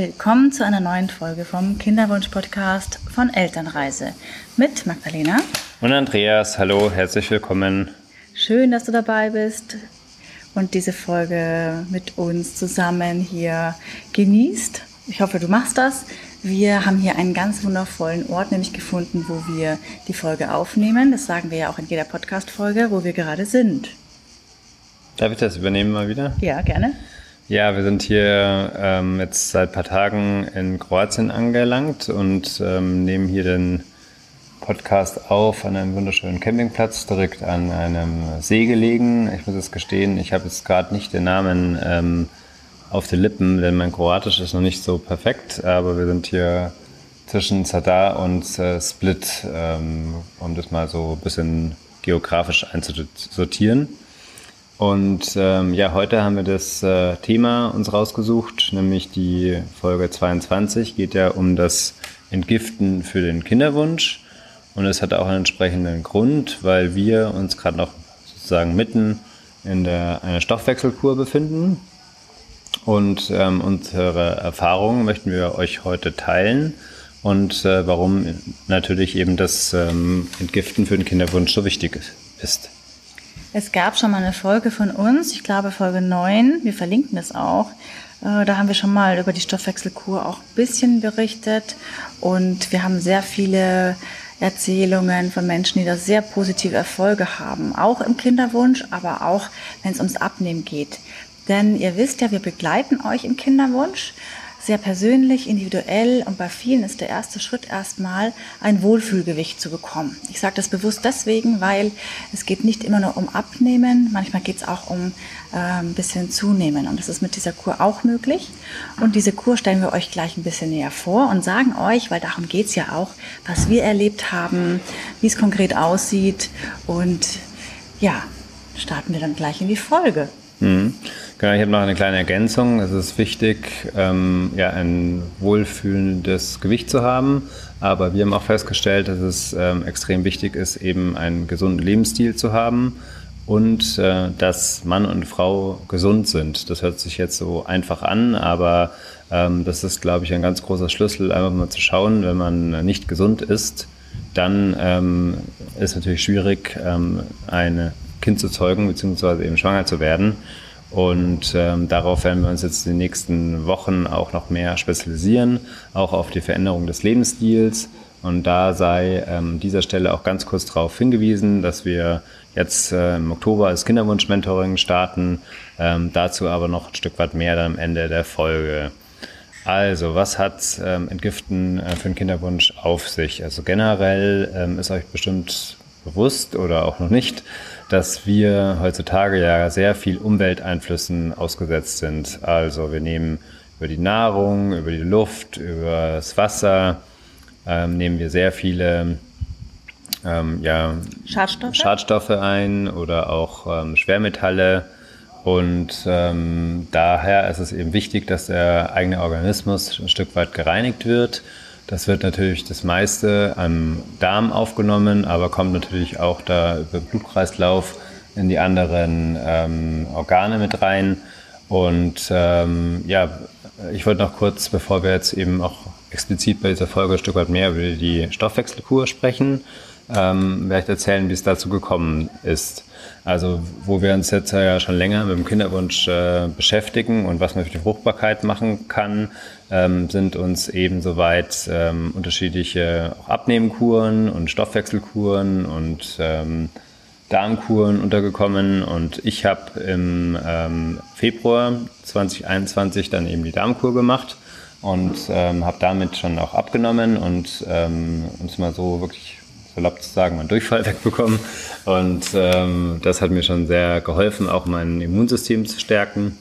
Willkommen zu einer neuen Folge vom Kinderwunsch-Podcast von Elternreise mit Magdalena und Andreas. Hallo, herzlich willkommen. Schön, dass du dabei bist und diese Folge mit uns zusammen hier genießt. Ich hoffe, du machst das. Wir haben hier einen ganz wundervollen Ort nämlich gefunden, wo wir die Folge aufnehmen. Das sagen wir ja auch in jeder Podcast-Folge, wo wir gerade sind. Darf ich das übernehmen mal wieder? Ja, gerne. Ja, wir sind hier ähm, jetzt seit ein paar Tagen in Kroatien angelangt und ähm, nehmen hier den Podcast auf an einem wunderschönen Campingplatz, direkt an einem See gelegen. Ich muss es gestehen, ich habe jetzt gerade nicht den Namen ähm, auf den Lippen, denn mein Kroatisch ist noch nicht so perfekt, aber wir sind hier zwischen Zadar und äh, Split, ähm, um das mal so ein bisschen geografisch einzusortieren. Und ähm, ja, heute haben wir das äh, Thema uns rausgesucht, nämlich die Folge 22 geht ja um das Entgiften für den Kinderwunsch. Und es hat auch einen entsprechenden Grund, weil wir uns gerade noch sozusagen mitten in der, einer Stoffwechselkur befinden. Und ähm, unsere Erfahrungen möchten wir euch heute teilen und äh, warum natürlich eben das ähm, Entgiften für den Kinderwunsch so wichtig ist. Es gab schon mal eine Folge von uns, ich glaube Folge 9, wir verlinken es auch. Äh, da haben wir schon mal über die Stoffwechselkur auch ein bisschen berichtet und wir haben sehr viele Erzählungen von Menschen, die da sehr positive Erfolge haben, auch im Kinderwunsch, aber auch wenn es ums Abnehmen geht. Denn ihr wisst ja, wir begleiten euch im Kinderwunsch sehr persönlich, individuell und bei vielen ist der erste Schritt erstmal ein Wohlfühlgewicht zu bekommen. Ich sage das bewusst deswegen, weil es geht nicht immer nur um Abnehmen, manchmal geht es auch um äh, ein bisschen Zunehmen und das ist mit dieser Kur auch möglich. Und diese Kur stellen wir euch gleich ein bisschen näher vor und sagen euch, weil darum geht es ja auch, was wir erlebt haben, wie es konkret aussieht und ja, starten wir dann gleich in die Folge. Mhm. Genau, ich habe noch eine kleine Ergänzung. Es ist wichtig, ähm, ja, ein wohlfühlendes Gewicht zu haben. Aber wir haben auch festgestellt, dass es ähm, extrem wichtig ist, eben einen gesunden Lebensstil zu haben und äh, dass Mann und Frau gesund sind. Das hört sich jetzt so einfach an, aber ähm, das ist, glaube ich, ein ganz großer Schlüssel, einfach mal zu schauen, wenn man nicht gesund ist, dann ähm, ist natürlich schwierig, ähm, ein Kind zu zeugen, beziehungsweise eben schwanger zu werden. Und ähm, darauf werden wir uns jetzt in den nächsten Wochen auch noch mehr spezialisieren, auch auf die Veränderung des Lebensstils. Und da sei ähm, dieser Stelle auch ganz kurz darauf hingewiesen, dass wir jetzt äh, im Oktober das Kinderwunsch-Mentoring starten. Ähm, dazu aber noch ein Stück weit mehr dann am Ende der Folge. Also, was hat ähm, Entgiften äh, für den Kinderwunsch auf sich? Also generell ähm, ist euch bestimmt bewusst oder auch noch nicht, dass wir heutzutage ja sehr viel Umwelteinflüssen ausgesetzt sind. Also wir nehmen über die Nahrung, über die Luft, über das Wasser, ähm, nehmen wir sehr viele ähm, ja, Schadstoffe? Schadstoffe ein oder auch ähm, Schwermetalle. Und ähm, daher ist es eben wichtig, dass der eigene Organismus ein Stück weit gereinigt wird das wird natürlich das meiste am Darm aufgenommen, aber kommt natürlich auch da über Blutkreislauf in die anderen ähm, Organe mit rein. Und ähm, ja, ich wollte noch kurz, bevor wir jetzt eben auch explizit bei dieser Folge ein Stück weit mehr über die Stoffwechselkur sprechen, ähm, werde ich erzählen, wie es dazu gekommen ist. Also wo wir uns jetzt ja schon länger mit dem Kinderwunsch äh, beschäftigen und was man für die Fruchtbarkeit machen kann, ähm, sind uns eben soweit ähm, unterschiedliche Abnehmkuren und Stoffwechselkuren und ähm, Darmkuren untergekommen und ich habe im ähm, Februar 2021 dann eben die Darmkur gemacht und ähm, habe damit schon auch abgenommen und ähm, uns mal so wirklich salopp zu sagen, meinen Durchfall wegbekommen. Und ähm, das hat mir schon sehr geholfen, auch mein Immunsystem zu stärken.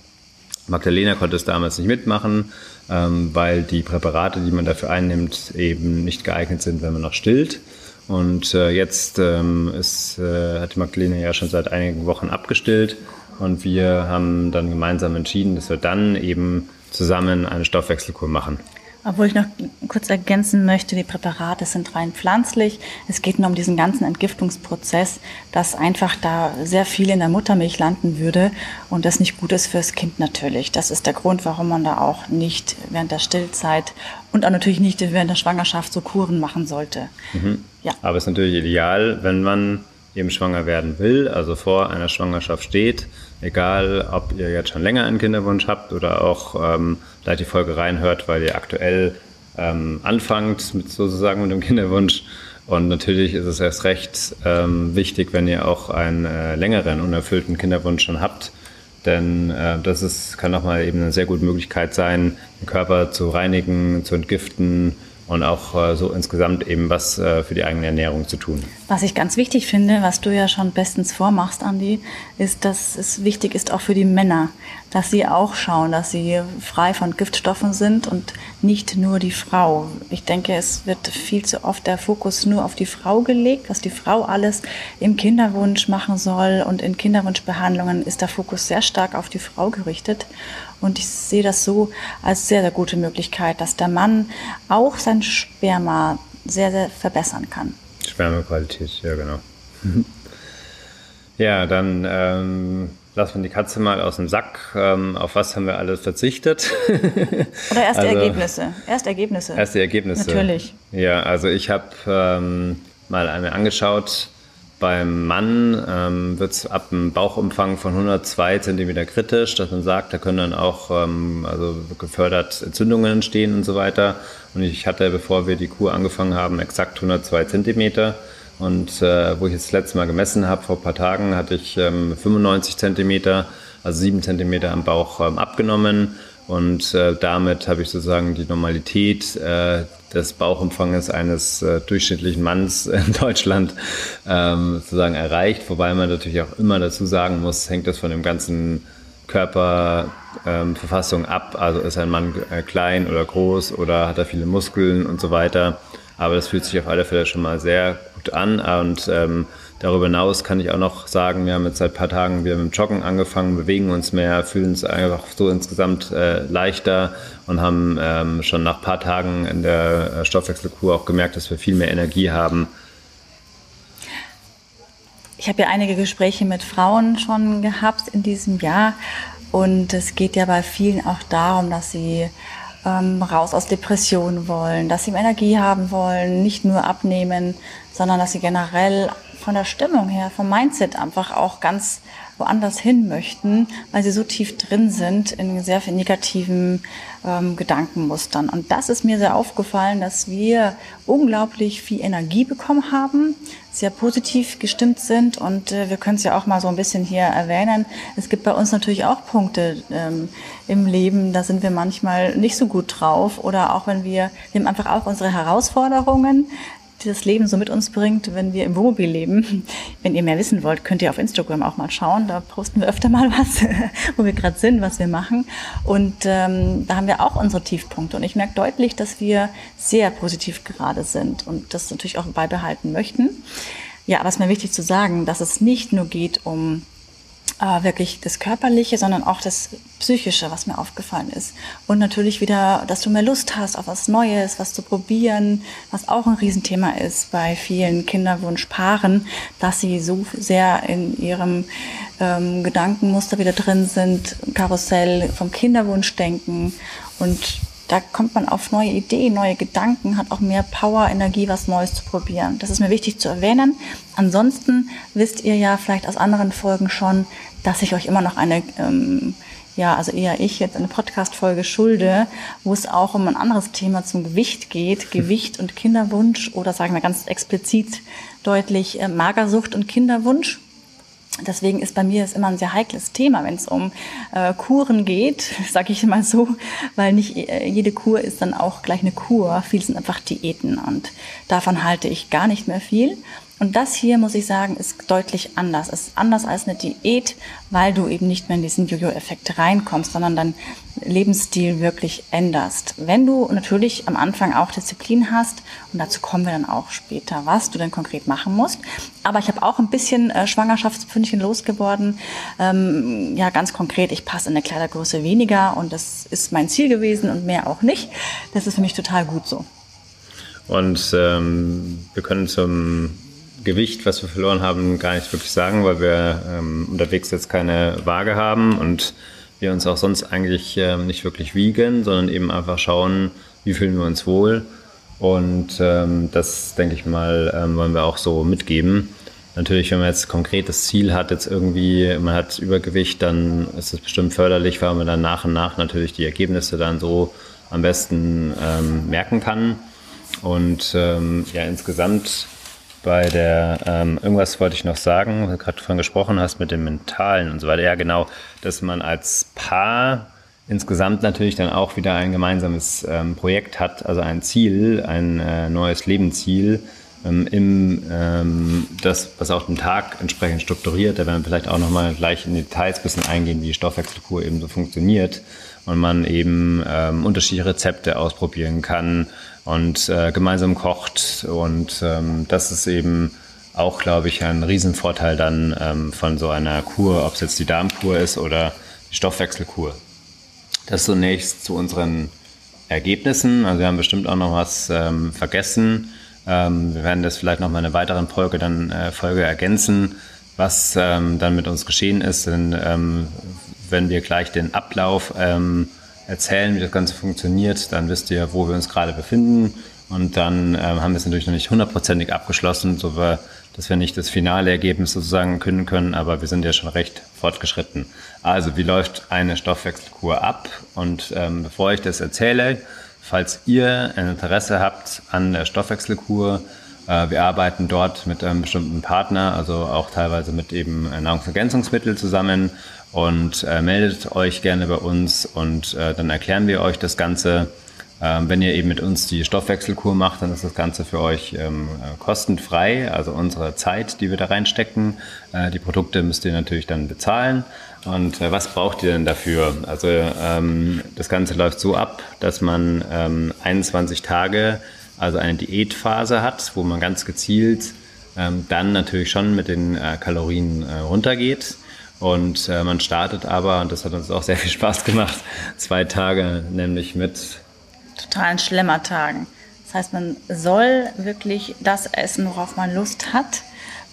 Magdalena konnte es damals nicht mitmachen, ähm, weil die Präparate, die man dafür einnimmt, eben nicht geeignet sind, wenn man noch stillt. Und äh, jetzt ähm, ist, äh, hat die Magdalena ja schon seit einigen Wochen abgestillt und wir haben dann gemeinsam entschieden, dass wir dann eben zusammen eine Stoffwechselkur machen. Obwohl ich noch kurz ergänzen möchte, die Präparate sind rein pflanzlich. Es geht nur um diesen ganzen Entgiftungsprozess, dass einfach da sehr viel in der Muttermilch landen würde und das nicht gut ist fürs Kind natürlich. Das ist der Grund, warum man da auch nicht während der Stillzeit und auch natürlich nicht während der Schwangerschaft so Kuren machen sollte. Mhm. Ja. Aber es ist natürlich ideal, wenn man eben schwanger werden will, also vor einer Schwangerschaft steht, egal ob ihr jetzt schon länger einen Kinderwunsch habt oder auch ähm, vielleicht die Folge reinhört, weil ihr aktuell ähm, anfangt mit sozusagen mit dem Kinderwunsch. Und natürlich ist es erst recht ähm, wichtig, wenn ihr auch einen äh, längeren unerfüllten Kinderwunsch schon habt. Denn äh, das ist, kann nochmal eben eine sehr gute Möglichkeit sein, den Körper zu reinigen, zu entgiften, und auch äh, so insgesamt eben was äh, für die eigene Ernährung zu tun. Was ich ganz wichtig finde, was du ja schon bestens vormachst, Andi, ist, dass es wichtig ist auch für die Männer, dass sie auch schauen, dass sie frei von Giftstoffen sind und nicht nur die Frau. Ich denke, es wird viel zu oft der Fokus nur auf die Frau gelegt, was die Frau alles im Kinderwunsch machen soll und in Kinderwunschbehandlungen ist der Fokus sehr stark auf die Frau gerichtet. Und ich sehe das so als sehr, sehr gute Möglichkeit, dass der Mann auch sein Sperma sehr, sehr verbessern kann. Spermaqualität, ja genau. ja, dann ähm, lassen wir die Katze mal aus dem Sack. Ähm, auf was haben wir alles verzichtet? Oder erste also, Ergebnisse. Erst Ergebnisse. Erste Ergebnisse. Natürlich. Ja, also ich habe ähm, mal eine angeschaut. Beim Mann ähm, wird es ab einem Bauchumfang von 102 cm kritisch, dass man sagt, da können dann auch ähm, also gefördert Entzündungen entstehen und so weiter. Und ich hatte, bevor wir die Kur angefangen haben, exakt 102 cm. Und äh, wo ich das letzte Mal gemessen habe, vor ein paar Tagen, hatte ich ähm, 95 cm, also 7 cm am Bauch ähm, abgenommen. Und äh, damit habe ich sozusagen die Normalität äh, des Bauchumfanges eines äh, durchschnittlichen Manns in Deutschland ähm, sozusagen erreicht. Wobei man natürlich auch immer dazu sagen muss, hängt das von dem ganzen Körperverfassung ähm, ab. Also ist ein Mann äh, klein oder groß oder hat er viele Muskeln und so weiter. Aber das fühlt sich auf alle Fälle schon mal sehr gut an. Und ähm, darüber hinaus kann ich auch noch sagen, wir haben jetzt seit ein paar Tagen wieder mit dem Joggen angefangen, bewegen uns mehr, fühlen uns einfach so insgesamt äh, leichter und haben ähm, schon nach ein paar Tagen in der äh, Stoffwechselkur auch gemerkt, dass wir viel mehr Energie haben. Ich habe ja einige Gespräche mit Frauen schon gehabt in diesem Jahr und es geht ja bei vielen auch darum, dass sie ähm, raus aus Depressionen wollen, dass sie Energie haben wollen, nicht nur abnehmen, sondern dass sie generell von der Stimmung her, vom Mindset einfach auch ganz woanders hin möchten, weil sie so tief drin sind in sehr viel negativen ähm, Gedankenmustern. Und das ist mir sehr aufgefallen, dass wir unglaublich viel Energie bekommen haben, sehr positiv gestimmt sind und äh, wir können es ja auch mal so ein bisschen hier erwähnen. Es gibt bei uns natürlich auch Punkte ähm, im Leben, da sind wir manchmal nicht so gut drauf oder auch wenn wir, wir haben einfach auch unsere Herausforderungen, die das Leben so mit uns bringt, wenn wir im Wohnmobil leben. Wenn ihr mehr wissen wollt, könnt ihr auf Instagram auch mal schauen. Da posten wir öfter mal was, wo wir gerade sind, was wir machen. Und ähm, da haben wir auch unsere Tiefpunkte. Und ich merke deutlich, dass wir sehr positiv gerade sind und das natürlich auch beibehalten möchten. Ja, aber es ist mir wichtig zu sagen, dass es nicht nur geht um äh, wirklich das Körperliche, sondern auch das Psychische, was mir aufgefallen ist. Und natürlich wieder, dass du mehr Lust hast auf was Neues, was zu probieren, was auch ein Riesenthema ist bei vielen Kinderwunschpaaren, dass sie so sehr in ihrem ähm, Gedankenmuster wieder drin sind, Karussell vom Kinderwunsch denken und da kommt man auf neue Ideen, neue Gedanken, hat auch mehr Power, Energie, was Neues zu probieren. Das ist mir wichtig zu erwähnen. Ansonsten wisst ihr ja vielleicht aus anderen Folgen schon, dass ich euch immer noch eine, ähm, ja, also eher ich jetzt eine Podcast-Folge schulde, wo es auch um ein anderes Thema zum Gewicht geht, Gewicht und Kinderwunsch oder sagen wir ganz explizit deutlich äh, Magersucht und Kinderwunsch. Deswegen ist bei mir es immer ein sehr heikles Thema, wenn es um äh, Kuren geht, sage ich mal so, weil nicht äh, jede Kur ist dann auch gleich eine Kur. Viel sind einfach Diäten und davon halte ich gar nicht mehr viel. Und das hier, muss ich sagen, ist deutlich anders. Es ist anders als eine Diät, weil du eben nicht mehr in diesen Jojo-Effekt reinkommst, sondern deinen Lebensstil wirklich änderst. Wenn du natürlich am Anfang auch Disziplin hast, und dazu kommen wir dann auch später, was du denn konkret machen musst. Aber ich habe auch ein bisschen äh, Schwangerschaftspünktchen losgeworden. Ähm, ja, ganz konkret, ich passe in eine Kleidergröße weniger und das ist mein Ziel gewesen und mehr auch nicht. Das ist für mich total gut so. Und ähm, wir können zum Gewicht, was wir verloren haben, gar nicht wirklich sagen, weil wir ähm, unterwegs jetzt keine Waage haben und wir uns auch sonst eigentlich ähm, nicht wirklich wiegen, sondern eben einfach schauen, wie fühlen wir uns wohl. Und ähm, das, denke ich mal, ähm, wollen wir auch so mitgeben. Natürlich, wenn man jetzt konkret das Ziel hat, jetzt irgendwie, man hat Übergewicht, dann ist es bestimmt förderlich, weil man dann nach und nach natürlich die Ergebnisse dann so am besten ähm, merken kann. Und ähm, ja, insgesamt bei der, ähm, irgendwas wollte ich noch sagen, weil du gerade davon gesprochen hast mit dem Mentalen und so weiter. Ja, genau, dass man als Paar insgesamt natürlich dann auch wieder ein gemeinsames ähm, Projekt hat, also ein Ziel, ein äh, neues Lebensziel, ähm, im, ähm, das, was auch den Tag entsprechend strukturiert. Da werden wir vielleicht auch nochmal gleich in Details ein bisschen eingehen, wie die Stoffwechselkur eben so funktioniert und man eben ähm, unterschiedliche Rezepte ausprobieren kann und äh, gemeinsam kocht. Und ähm, das ist eben auch, glaube ich, ein Riesenvorteil dann ähm, von so einer Kur, ob es jetzt die Darmkur ist oder die Stoffwechselkur. Das zunächst zu unseren Ergebnissen. Also wir haben bestimmt auch noch was ähm, vergessen. Ähm, wir werden das vielleicht noch mal in einer weiteren Folge dann äh, Folge ergänzen, was ähm, dann mit uns geschehen ist. Denn ähm, wenn wir gleich den Ablauf ähm, erzählen, wie das Ganze funktioniert, dann wisst ihr, wo wir uns gerade befinden. Und dann ähm, haben wir es natürlich noch nicht hundertprozentig abgeschlossen, so wir, dass wir nicht das finale Ergebnis sozusagen künden können, aber wir sind ja schon recht fortgeschritten. Also, wie läuft eine Stoffwechselkur ab? Und ähm, bevor ich das erzähle, falls ihr ein Interesse habt an der Stoffwechselkur, äh, wir arbeiten dort mit einem bestimmten Partner, also auch teilweise mit eben Nahrungsergänzungsmitteln zusammen und äh, meldet euch gerne bei uns und äh, dann erklären wir euch das Ganze. Ähm, wenn ihr eben mit uns die Stoffwechselkur macht, dann ist das Ganze für euch ähm, kostenfrei, also unsere Zeit, die wir da reinstecken. Die Produkte müsst ihr natürlich dann bezahlen. Und äh, was braucht ihr denn dafür? Also ähm, das Ganze läuft so ab, dass man ähm, 21 Tage, also eine Diätphase hat, wo man ganz gezielt ähm, dann natürlich schon mit den äh, Kalorien äh, runtergeht. Und äh, man startet aber, und das hat uns auch sehr viel Spaß gemacht, zwei Tage, nämlich mit totalen Schlemmertagen. Das heißt, man soll wirklich das essen, worauf man Lust hat,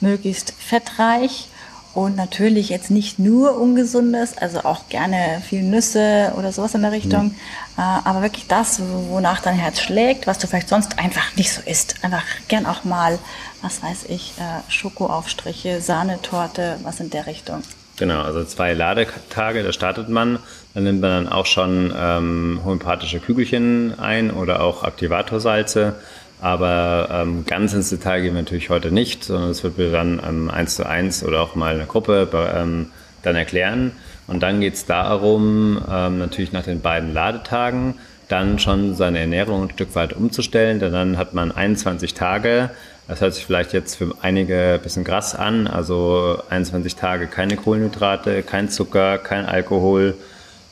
möglichst fettreich und natürlich jetzt nicht nur ungesundes, also auch gerne viel Nüsse oder sowas in der Richtung, mhm. äh, aber wirklich das, wonach dein Herz schlägt, was du vielleicht sonst einfach nicht so isst. Einfach gern auch mal, was weiß ich, äh, Schokoaufstriche, Sahnetorte, was in der Richtung. Genau, also zwei Ladetage, da startet man. Dann nimmt man dann auch schon ähm, homöopathische Kügelchen ein oder auch Aktivatorsalze. Aber ähm, ganz ins Detail gehen wir natürlich heute nicht, sondern es wird mir dann ähm, eins zu eins oder auch mal eine Gruppe ähm, dann erklären. Und dann geht es darum, ähm, natürlich nach den beiden Ladetagen dann schon seine Ernährung ein Stück weit umzustellen, denn dann hat man 21 Tage, das hört sich vielleicht jetzt für einige ein bisschen krass an. Also 21 Tage keine Kohlenhydrate, kein Zucker, kein Alkohol.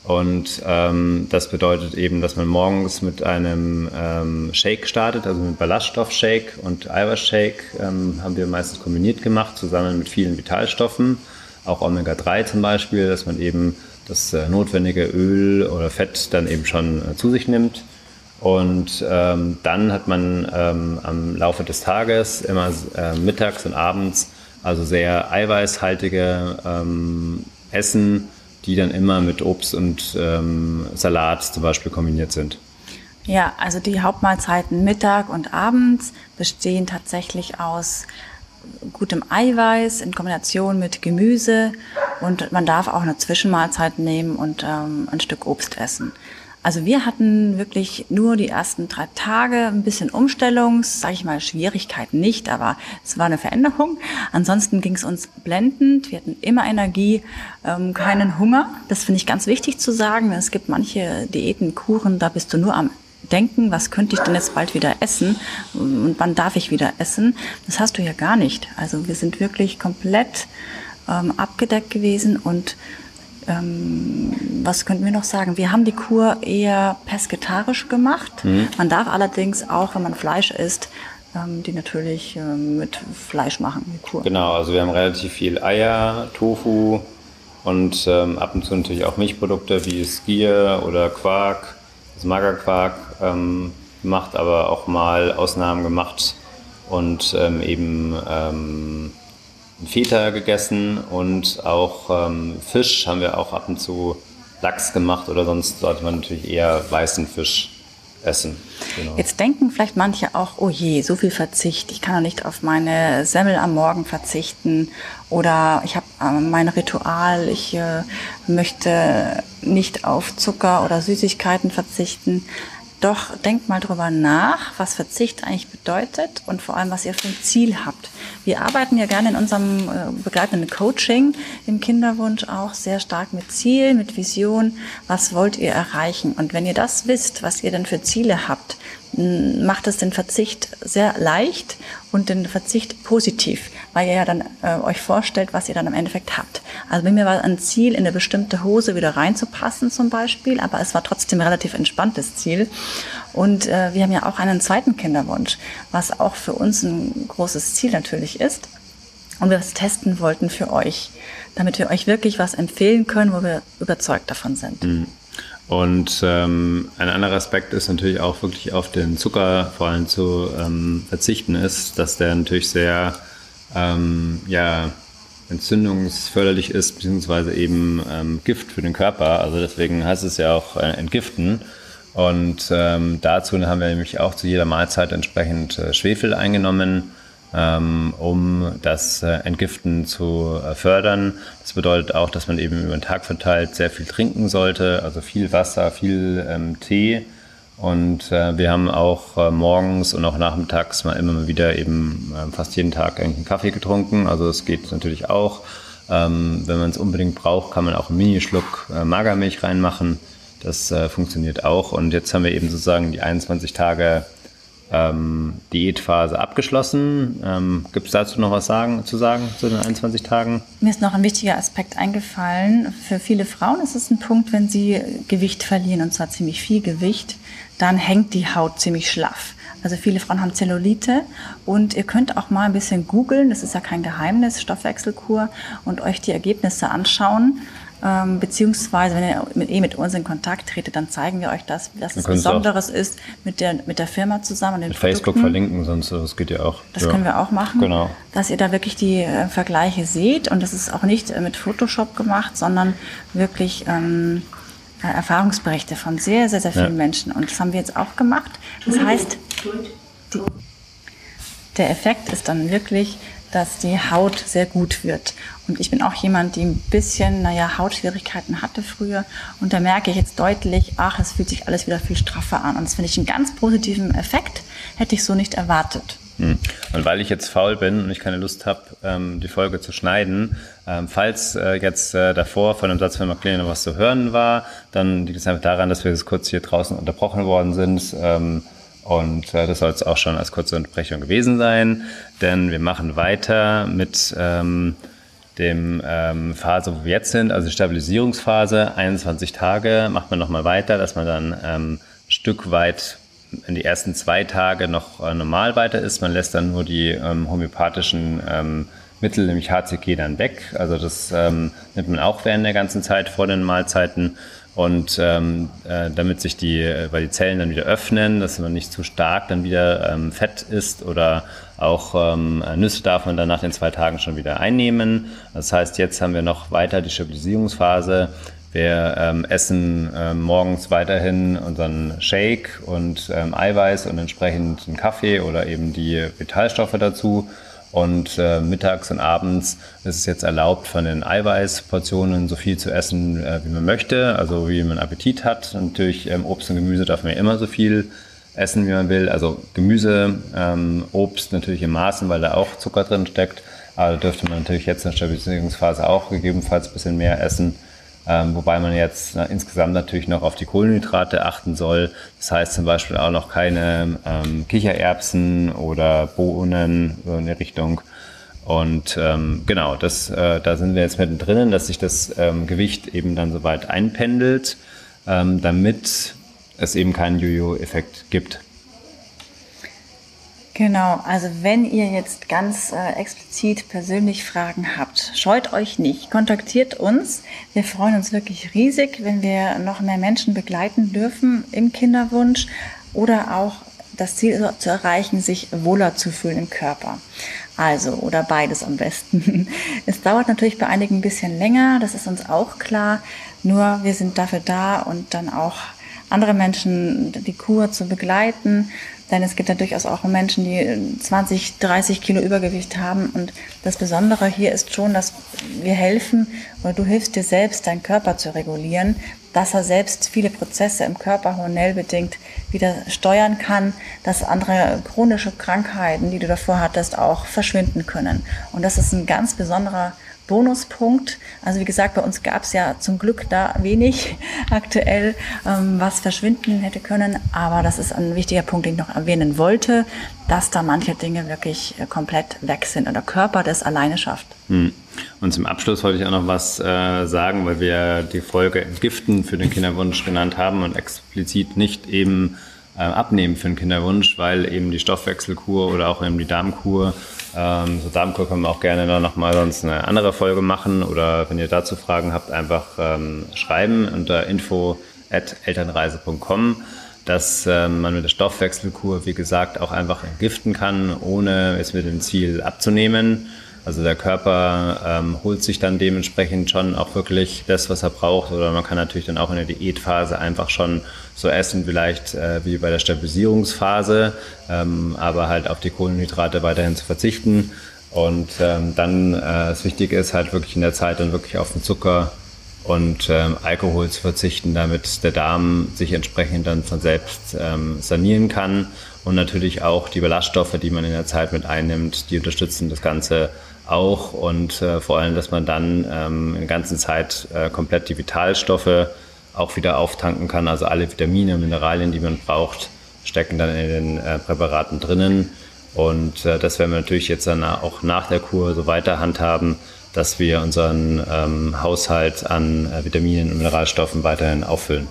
Und ähm, das bedeutet eben, dass man morgens mit einem ähm, Shake startet, also mit Ballaststoffshake und Eiweißshake ähm, haben wir meistens kombiniert gemacht, zusammen mit vielen Vitalstoffen, auch Omega-3 zum Beispiel, dass man eben das äh, notwendige Öl oder Fett dann eben schon äh, zu sich nimmt. Und ähm, dann hat man ähm, am Laufe des Tages immer äh, mittags und abends also sehr eiweißhaltige ähm, Essen, die dann immer mit Obst und ähm, Salat zum Beispiel kombiniert sind. Ja, also die Hauptmahlzeiten Mittag und abends bestehen tatsächlich aus gutem Eiweiß in Kombination mit Gemüse und man darf auch eine Zwischenmahlzeit nehmen und ähm, ein Stück Obst essen. Also wir hatten wirklich nur die ersten drei Tage ein bisschen Umstellungs, sage ich mal, Schwierigkeiten nicht, aber es war eine Veränderung. Ansonsten ging es uns blendend. Wir hatten immer Energie, ähm, keinen Hunger. Das finde ich ganz wichtig zu sagen. Es gibt manche Diäten, Kuren, da bist du nur am denken, was könnte ich denn jetzt bald wieder essen und wann darf ich wieder essen. Das hast du ja gar nicht. Also wir sind wirklich komplett ähm, abgedeckt gewesen und ähm, was könnten wir noch sagen? Wir haben die Kur eher pesketarisch gemacht. Mhm. Man darf allerdings auch, wenn man Fleisch isst, ähm, die natürlich ähm, mit Fleisch machen, die Kur. Genau, also wir haben relativ viel Eier, Tofu und ähm, ab und zu natürlich auch Milchprodukte wie Skier oder Quark, das Magerquark ähm, gemacht, aber auch mal Ausnahmen gemacht und ähm, eben Feta gegessen und auch ähm, Fisch haben wir auch ab und zu Lachs gemacht oder sonst sollte man natürlich eher weißen Fisch essen. Genau. Jetzt denken vielleicht manche auch, oh je, so viel Verzicht, ich kann doch nicht auf meine Semmel am Morgen verzichten oder ich habe äh, mein Ritual, ich äh, möchte nicht auf Zucker oder Süßigkeiten verzichten. Doch denkt mal drüber nach, was Verzicht eigentlich bedeutet und vor allem, was ihr für ein Ziel habt. Wir arbeiten ja gerne in unserem äh, begleitenden Coaching im Kinderwunsch auch sehr stark mit Ziel, mit Vision. Was wollt ihr erreichen? Und wenn ihr das wisst, was ihr denn für Ziele habt, macht es den Verzicht sehr leicht und den Verzicht positiv, weil ihr ja dann äh, euch vorstellt, was ihr dann im Endeffekt habt. Also bei mir war ein Ziel, in eine bestimmte Hose wieder reinzupassen zum Beispiel, aber es war trotzdem ein relativ entspanntes Ziel. Und äh, wir haben ja auch einen zweiten Kinderwunsch, was auch für uns ein großes Ziel natürlich ist. Und wir das testen wollten für euch, damit wir euch wirklich was empfehlen können, wo wir überzeugt davon sind. Mhm. Und ähm, ein anderer Aspekt ist natürlich auch wirklich auf den Zucker vor allem zu ähm, verzichten ist, dass der natürlich sehr ähm, ja, entzündungsförderlich ist, beziehungsweise eben ähm, Gift für den Körper. Also deswegen heißt es ja auch äh, entgiften. Und ähm, dazu haben wir nämlich auch zu jeder Mahlzeit entsprechend äh, Schwefel eingenommen ähm, um das äh, Entgiften zu äh, fördern. Das bedeutet auch, dass man eben über den Tag verteilt sehr viel trinken sollte, also viel Wasser, viel ähm, Tee. Und äh, wir haben auch äh, morgens und auch nachmittags mal immer wieder eben äh, fast jeden Tag einen Kaffee getrunken. Also es geht natürlich auch. Ähm, wenn man es unbedingt braucht, kann man auch einen Minischluck äh, Magermilch reinmachen. Das äh, funktioniert auch. Und jetzt haben wir eben sozusagen die 21 Tage ähm, Diätphase abgeschlossen. Ähm, Gibt es dazu noch was sagen, zu sagen zu den 21 Tagen? Mir ist noch ein wichtiger Aspekt eingefallen. Für viele Frauen ist es ein Punkt, wenn sie Gewicht verlieren, und zwar ziemlich viel Gewicht, dann hängt die Haut ziemlich schlaff. Also viele Frauen haben Zellulite und ihr könnt auch mal ein bisschen googeln, das ist ja kein Geheimnis, Stoffwechselkur und euch die Ergebnisse anschauen. Ähm, beziehungsweise, wenn ihr mit, eh mit uns in Kontakt tretet, dann zeigen wir euch das, dass es Besonderes ist mit der, mit der Firma zusammen. mit Produkten. Facebook verlinken, sonst das geht ja auch. Das ja. können wir auch machen. Genau. Dass ihr da wirklich die äh, Vergleiche seht und das ist auch nicht äh, mit Photoshop gemacht, sondern wirklich ähm, äh, Erfahrungsberichte von sehr, sehr, sehr vielen ja. Menschen. Und das haben wir jetzt auch gemacht. Das heißt, die, der Effekt ist dann wirklich, dass die Haut sehr gut wird. Und ich bin auch jemand, die ein bisschen, naja, Hautschwierigkeiten hatte früher. Und da merke ich jetzt deutlich, ach, es fühlt sich alles wieder viel straffer an. Und das finde ich einen ganz positiven Effekt. Hätte ich so nicht erwartet. Hm. Und weil ich jetzt faul bin und ich keine Lust habe, ähm, die Folge zu schneiden, ähm, falls äh, jetzt äh, davor von dem Satz von McLean noch was zu hören war, dann liegt es einfach daran, dass wir jetzt kurz hier draußen unterbrochen worden sind. Ähm, und äh, das soll es auch schon als kurze Unterbrechung gewesen sein, denn wir machen weiter mit ähm, dem ähm, Phase, wo wir jetzt sind, also Stabilisierungsphase, 21 Tage, macht man nochmal weiter, dass man dann ähm, ein Stück weit in die ersten zwei Tage noch äh, normal weiter ist. Man lässt dann nur die ähm, homöopathischen ähm, Mittel, nämlich HCG, dann weg. Also das ähm, nimmt man auch während der ganzen Zeit vor den Mahlzeiten. Und ähm, äh, damit sich die, äh, weil die Zellen dann wieder öffnen, dass man nicht zu stark dann wieder ähm, Fett isst oder auch ähm, Nüsse darf man dann nach den zwei Tagen schon wieder einnehmen. Das heißt, jetzt haben wir noch weiter die Stabilisierungsphase. Wir ähm, essen ähm, morgens weiterhin unseren Shake und ähm, Eiweiß und entsprechend einen Kaffee oder eben die Vitalstoffe dazu. Und äh, mittags und abends ist es jetzt erlaubt, von den Eiweißportionen so viel zu essen, äh, wie man möchte, also wie man Appetit hat. Natürlich ähm, Obst und Gemüse darf man ja immer so viel essen, wie man will. Also Gemüse, ähm, Obst natürlich in Maßen, weil da auch Zucker drin steckt. Aber da dürfte man natürlich jetzt in der Stabilisierungsphase auch gegebenenfalls ein bisschen mehr essen. Ähm, wobei man jetzt na, insgesamt natürlich noch auf die Kohlenhydrate achten soll. Das heißt zum Beispiel auch noch keine ähm, Kichererbsen oder Bohnen so in der Richtung. Und ähm, genau, das, äh, da sind wir jetzt mittendrin, dass sich das ähm, Gewicht eben dann soweit einpendelt, ähm, damit es eben keinen Jojo-Effekt gibt. Genau, also wenn ihr jetzt ganz äh, explizit persönlich Fragen habt, scheut euch nicht, kontaktiert uns. Wir freuen uns wirklich riesig, wenn wir noch mehr Menschen begleiten dürfen im Kinderwunsch oder auch das Ziel zu erreichen, sich wohler zu fühlen im Körper. Also, oder beides am besten. Es dauert natürlich bei einigen ein bisschen länger, das ist uns auch klar. Nur wir sind dafür da und dann auch andere Menschen die Kur zu begleiten denn es gibt ja durchaus auch Menschen, die 20, 30 Kilo Übergewicht haben. Und das Besondere hier ist schon, dass wir helfen oder du hilfst dir selbst, deinen Körper zu regulieren, dass er selbst viele Prozesse im Körper hormonellbedingt wieder steuern kann, dass andere chronische Krankheiten, die du davor hattest, auch verschwinden können. Und das ist ein ganz besonderer Bonuspunkt. Also wie gesagt, bei uns gab es ja zum Glück da wenig aktuell, ähm, was verschwinden hätte können. Aber das ist ein wichtiger Punkt, den ich noch erwähnen wollte, dass da manche Dinge wirklich äh, komplett weg sind und der Körper das alleine schafft. Hm. Und zum Abschluss wollte ich auch noch was äh, sagen, weil wir die Folge Entgiften für den Kinderwunsch genannt haben und explizit nicht eben abnehmen für den Kinderwunsch, weil eben die Stoffwechselkur oder auch eben die Darmkur ähm, so Darmkur können wir auch gerne dann nochmal sonst eine andere Folge machen oder wenn ihr dazu Fragen habt, einfach ähm, schreiben unter info.elternreise.com, dass ähm, man mit der Stoffwechselkur, wie gesagt, auch einfach entgiften kann, ohne es mit dem Ziel abzunehmen. Also der Körper ähm, holt sich dann dementsprechend schon auch wirklich das, was er braucht. Oder man kann natürlich dann auch in der Diätphase einfach schon so essen, vielleicht äh, wie bei der Stabilisierungsphase, ähm, aber halt auf die Kohlenhydrate weiterhin zu verzichten. Und ähm, dann äh, das Wichtige ist halt wirklich in der Zeit dann wirklich auf den Zucker und ähm, Alkohol zu verzichten, damit der Darm sich entsprechend dann von selbst ähm, sanieren kann. Und natürlich auch die Ballaststoffe, die man in der Zeit mit einnimmt, die unterstützen das Ganze auch und äh, vor allem, dass man dann ähm, in der ganzen Zeit äh, komplett die Vitalstoffe auch wieder auftanken kann. Also alle Vitamine, Mineralien, die man braucht, stecken dann in den äh, Präparaten drinnen. Und äh, das werden wir natürlich jetzt dann auch nach der Kur so weiter handhaben, dass wir unseren ähm, Haushalt an äh, Vitaminen und Mineralstoffen weiterhin auffüllen.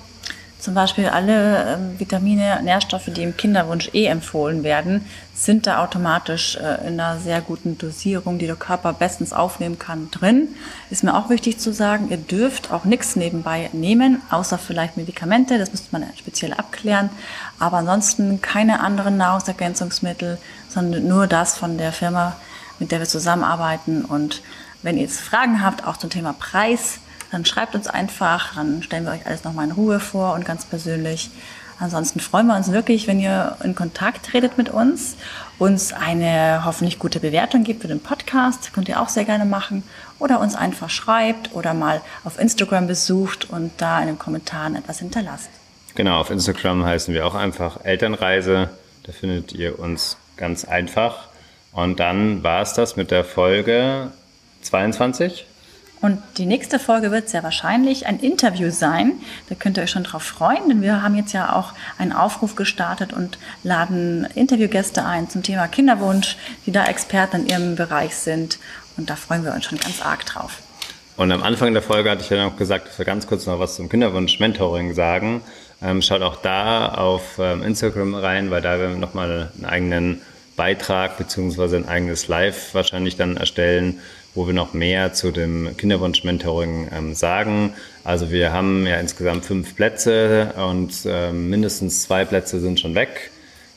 Zum Beispiel alle äh, Vitamine, Nährstoffe, die im Kinderwunsch eh empfohlen werden, sind da automatisch äh, in einer sehr guten Dosierung, die der Körper bestens aufnehmen kann, drin. Ist mir auch wichtig zu sagen, ihr dürft auch nichts nebenbei nehmen, außer vielleicht Medikamente, das müsste man speziell abklären. Aber ansonsten keine anderen Nahrungsergänzungsmittel, sondern nur das von der Firma, mit der wir zusammenarbeiten. Und wenn ihr jetzt Fragen habt, auch zum Thema Preis, dann schreibt uns einfach, dann stellen wir euch alles nochmal in Ruhe vor und ganz persönlich. Ansonsten freuen wir uns wirklich, wenn ihr in Kontakt tretet mit uns, uns eine hoffentlich gute Bewertung gibt für den Podcast, könnt ihr auch sehr gerne machen, oder uns einfach schreibt oder mal auf Instagram besucht und da in den Kommentaren etwas hinterlasst. Genau, auf Instagram heißen wir auch einfach Elternreise. Da findet ihr uns ganz einfach. Und dann war es das mit der Folge 22. Und die nächste Folge wird sehr wahrscheinlich ein Interview sein. Da könnt ihr euch schon drauf freuen, denn wir haben jetzt ja auch einen Aufruf gestartet und laden Interviewgäste ein zum Thema Kinderwunsch, die da Experten in ihrem Bereich sind. Und da freuen wir uns schon ganz arg drauf. Und am Anfang der Folge hatte ich ja noch gesagt, dass wir ganz kurz noch was zum Kinderwunsch-Mentoring sagen. Ähm, schaut auch da auf ähm, Instagram rein, weil da werden wir nochmal einen eigenen Beitrag beziehungsweise ein eigenes Live wahrscheinlich dann erstellen, wo wir noch mehr zu dem Kinderwunsch-Mentoring ähm, sagen. Also wir haben ja insgesamt fünf Plätze und ähm, mindestens zwei Plätze sind schon weg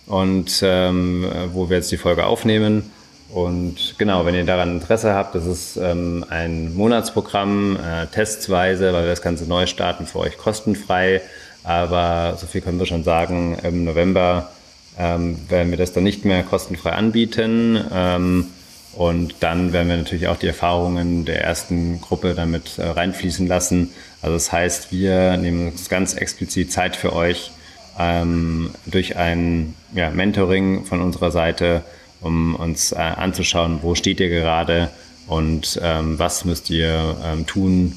und ähm, wo wir jetzt die Folge aufnehmen. Und genau, wenn ihr daran Interesse habt, das ist ähm, ein Monatsprogramm, äh, testweise, weil wir das Ganze neu starten, für euch kostenfrei. Aber so viel können wir schon sagen, im November ähm, werden wir das dann nicht mehr kostenfrei anbieten. Und dann werden wir natürlich auch die Erfahrungen der ersten Gruppe damit äh, reinfließen lassen. Also das heißt, wir nehmen uns ganz explizit Zeit für euch ähm, durch ein ja, Mentoring von unserer Seite, um uns äh, anzuschauen, wo steht ihr gerade und ähm, was müsst ihr ähm, tun,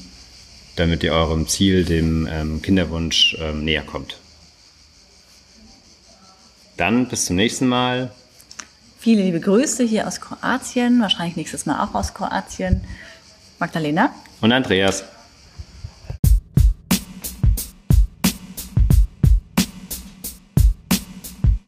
damit ihr eurem Ziel, dem ähm, Kinderwunsch, ähm, näher kommt. Dann bis zum nächsten Mal. Viele liebe Grüße hier aus Kroatien, wahrscheinlich nächstes Mal auch aus Kroatien. Magdalena und Andreas.